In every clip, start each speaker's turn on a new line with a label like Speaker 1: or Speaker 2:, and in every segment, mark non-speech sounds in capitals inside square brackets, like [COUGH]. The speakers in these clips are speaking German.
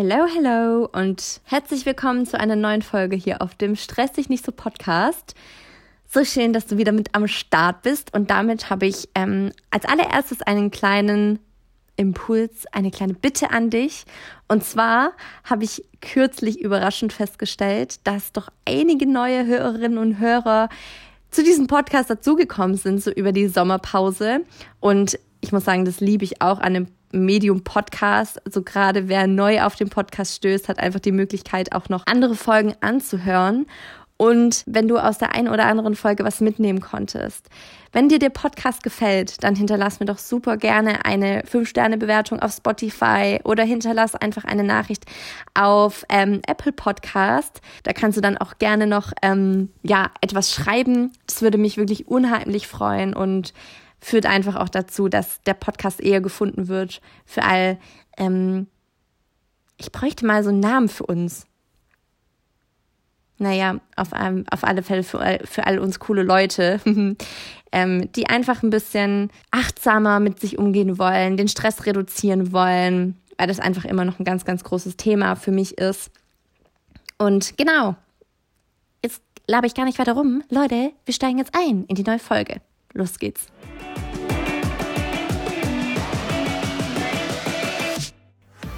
Speaker 1: Hello, hello und herzlich willkommen zu einer neuen Folge hier auf dem Stress dich nicht so Podcast. So schön, dass du wieder mit am Start bist und damit habe ich ähm, als allererstes einen kleinen Impuls, eine kleine Bitte an dich. Und zwar habe ich kürzlich überraschend festgestellt, dass doch einige neue Hörerinnen und Hörer zu diesem Podcast dazugekommen sind, so über die Sommerpause. Und ich muss sagen, das liebe ich auch an dem Medium Podcast. Also gerade wer neu auf den Podcast stößt, hat einfach die Möglichkeit, auch noch andere Folgen anzuhören. Und wenn du aus der einen oder anderen Folge was mitnehmen konntest. Wenn dir der Podcast gefällt, dann hinterlass mir doch super gerne eine 5-Sterne-Bewertung auf Spotify oder hinterlass einfach eine Nachricht auf ähm, Apple Podcast. Da kannst du dann auch gerne noch ähm, ja, etwas schreiben. Das würde mich wirklich unheimlich freuen und führt einfach auch dazu, dass der Podcast eher gefunden wird für all. Ähm, ich bräuchte mal so einen Namen für uns. Naja, auf, auf alle Fälle für, für all uns coole Leute, [LAUGHS] ähm, die einfach ein bisschen achtsamer mit sich umgehen wollen, den Stress reduzieren wollen, weil das einfach immer noch ein ganz, ganz großes Thema für mich ist. Und genau, jetzt labe ich gar nicht weiter rum. Leute, wir steigen jetzt ein in die neue Folge. Los geht's.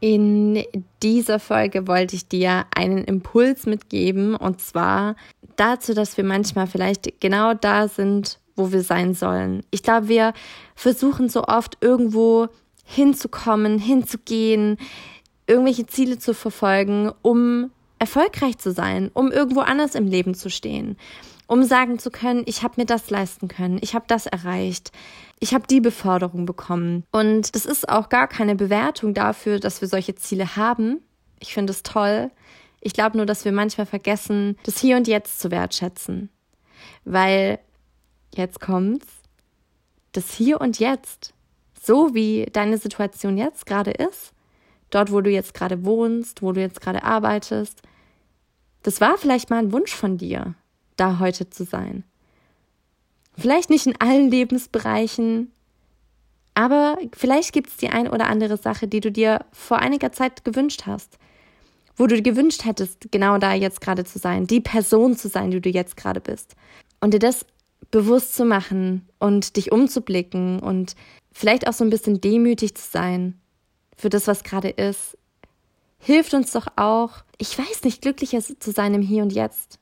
Speaker 1: In dieser Folge wollte ich dir einen Impuls mitgeben und zwar dazu, dass wir manchmal vielleicht genau da sind, wo wir sein sollen. Ich glaube, wir versuchen so oft irgendwo hinzukommen, hinzugehen, irgendwelche Ziele zu verfolgen, um erfolgreich zu sein, um irgendwo anders im Leben zu stehen, um sagen zu können, ich habe mir das leisten können, ich habe das erreicht ich habe die Beförderung bekommen. Und das ist auch gar keine Bewertung dafür, dass wir solche Ziele haben. Ich finde es toll. Ich glaube nur, dass wir manchmal vergessen, das Hier und Jetzt zu wertschätzen. Weil, jetzt kommt's, das Hier und Jetzt, so wie deine Situation jetzt gerade ist, dort, wo du jetzt gerade wohnst, wo du jetzt gerade arbeitest, das war vielleicht mal ein Wunsch von dir, da heute zu sein. Vielleicht nicht in allen Lebensbereichen, aber vielleicht gibt es die ein oder andere Sache, die du dir vor einiger Zeit gewünscht hast, wo du gewünscht hättest, genau da jetzt gerade zu sein, die Person zu sein, die du jetzt gerade bist. Und dir das bewusst zu machen und dich umzublicken und vielleicht auch so ein bisschen demütig zu sein für das, was gerade ist, hilft uns doch auch, ich weiß nicht, glücklicher zu sein im Hier und Jetzt.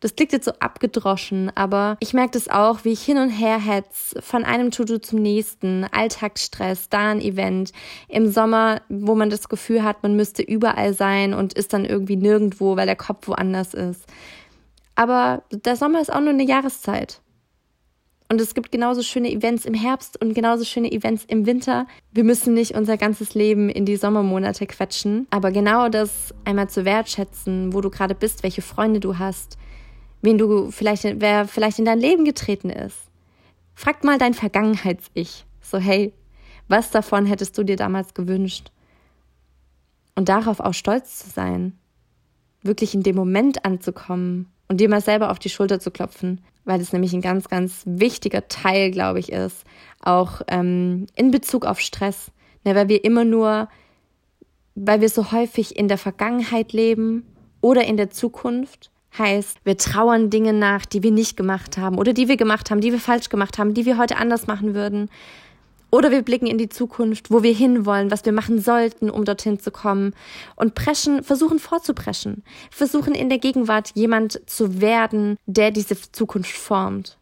Speaker 1: Das klingt jetzt so abgedroschen, aber ich merke das auch, wie ich hin und her hetz, von einem To-Do zum nächsten, Alltagsstress, da ein Event, im Sommer, wo man das Gefühl hat, man müsste überall sein und ist dann irgendwie nirgendwo, weil der Kopf woanders ist. Aber der Sommer ist auch nur eine Jahreszeit. Und es gibt genauso schöne Events im Herbst und genauso schöne Events im Winter. Wir müssen nicht unser ganzes Leben in die Sommermonate quetschen. Aber genau das einmal zu wertschätzen, wo du gerade bist, welche Freunde du hast, wen du vielleicht, wer vielleicht in dein Leben getreten ist. Frag mal dein Vergangenheits-Ich. So, hey, was davon hättest du dir damals gewünscht? Und darauf auch stolz zu sein. Wirklich in dem Moment anzukommen und dir mal selber auf die Schulter zu klopfen, weil es nämlich ein ganz, ganz wichtiger Teil, glaube ich, ist, auch ähm, in Bezug auf Stress. Ne, weil wir immer nur, weil wir so häufig in der Vergangenheit leben oder in der Zukunft Heißt, wir trauern Dinge nach, die wir nicht gemacht haben oder die wir gemacht haben, die wir falsch gemacht haben, die wir heute anders machen würden. Oder wir blicken in die Zukunft, wo wir hinwollen, was wir machen sollten, um dorthin zu kommen. Und preschen, versuchen vorzupreschen. Versuchen in der Gegenwart jemand zu werden, der diese Zukunft formt.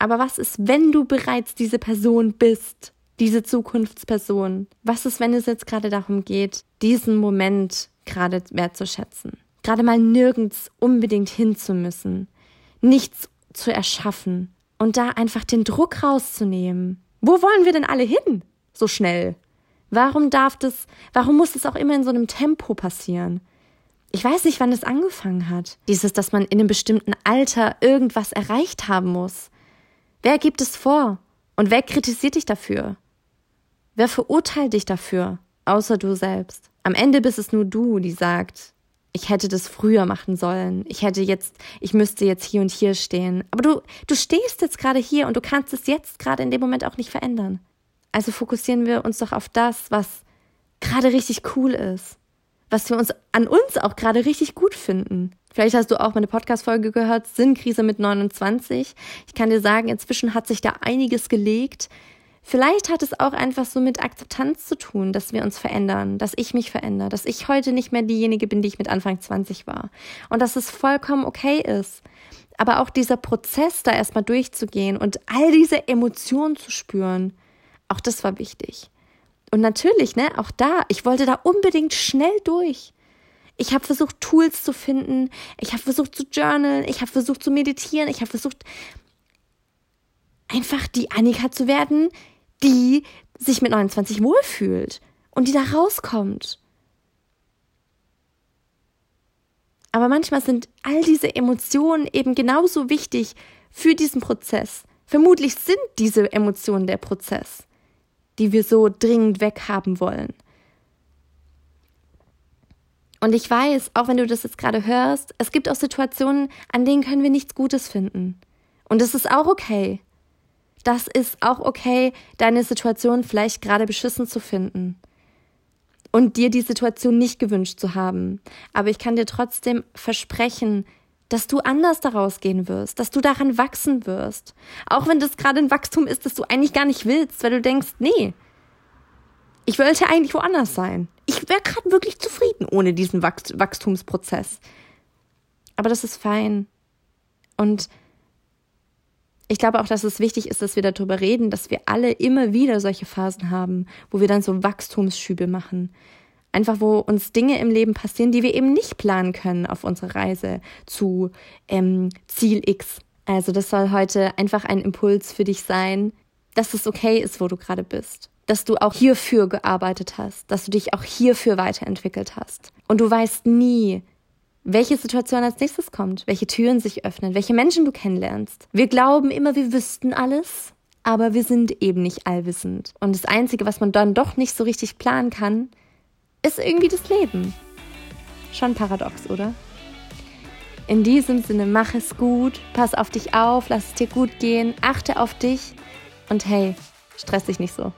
Speaker 1: Aber was ist, wenn du bereits diese Person bist? Diese Zukunftsperson? Was ist, wenn es jetzt gerade darum geht, diesen Moment gerade wertzuschätzen? Gerade mal nirgends unbedingt hin zu müssen, nichts zu erschaffen und da einfach den Druck rauszunehmen. Wo wollen wir denn alle hin? So schnell. Warum darf das, warum muss das auch immer in so einem Tempo passieren? Ich weiß nicht, wann es angefangen hat. Dieses, dass man in einem bestimmten Alter irgendwas erreicht haben muss. Wer gibt es vor? Und wer kritisiert dich dafür? Wer verurteilt dich dafür? Außer du selbst. Am Ende bist es nur du, die sagt, ich hätte das früher machen sollen. Ich hätte jetzt, ich müsste jetzt hier und hier stehen. Aber du, du stehst jetzt gerade hier und du kannst es jetzt gerade in dem Moment auch nicht verändern. Also fokussieren wir uns doch auf das, was gerade richtig cool ist. Was wir uns an uns auch gerade richtig gut finden. Vielleicht hast du auch meine Podcast-Folge gehört, Sinnkrise mit 29. Ich kann dir sagen, inzwischen hat sich da einiges gelegt. Vielleicht hat es auch einfach so mit Akzeptanz zu tun, dass wir uns verändern, dass ich mich verändere, dass ich heute nicht mehr diejenige bin, die ich mit Anfang 20 war. Und dass es vollkommen okay ist. Aber auch dieser Prozess, da erstmal durchzugehen und all diese Emotionen zu spüren, auch das war wichtig. Und natürlich, ne, auch da, ich wollte da unbedingt schnell durch. Ich habe versucht, Tools zu finden. Ich habe versucht zu journalen. Ich habe versucht zu meditieren. Ich habe versucht, einfach die Annika zu werden, die sich mit 29 wohlfühlt und die da rauskommt. Aber manchmal sind all diese Emotionen eben genauso wichtig für diesen Prozess. Vermutlich sind diese Emotionen der Prozess, die wir so dringend weghaben wollen. Und ich weiß, auch wenn du das jetzt gerade hörst, es gibt auch Situationen, an denen können wir nichts Gutes finden. Und das ist auch okay das ist auch okay, deine Situation vielleicht gerade beschissen zu finden und dir die Situation nicht gewünscht zu haben. Aber ich kann dir trotzdem versprechen, dass du anders daraus gehen wirst, dass du daran wachsen wirst. Auch wenn das gerade ein Wachstum ist, das du eigentlich gar nicht willst, weil du denkst, nee, ich wollte eigentlich woanders sein. Ich wäre gerade wirklich zufrieden ohne diesen Wachstumsprozess. Aber das ist fein. Und ich glaube auch, dass es wichtig ist, dass wir darüber reden, dass wir alle immer wieder solche Phasen haben, wo wir dann so Wachstumsschübe machen. Einfach, wo uns Dinge im Leben passieren, die wir eben nicht planen können auf unserer Reise zu ähm, Ziel X. Also das soll heute einfach ein Impuls für dich sein, dass es okay ist, wo du gerade bist. Dass du auch hierfür gearbeitet hast, dass du dich auch hierfür weiterentwickelt hast. Und du weißt nie, welche Situation als nächstes kommt, welche Türen sich öffnen, welche Menschen du kennenlernst. Wir glauben immer, wir wüssten alles, aber wir sind eben nicht allwissend. Und das Einzige, was man dann doch nicht so richtig planen kann, ist irgendwie das Leben. Schon paradox, oder? In diesem Sinne, mach es gut, pass auf dich auf, lass es dir gut gehen, achte auf dich und hey, stress dich nicht so.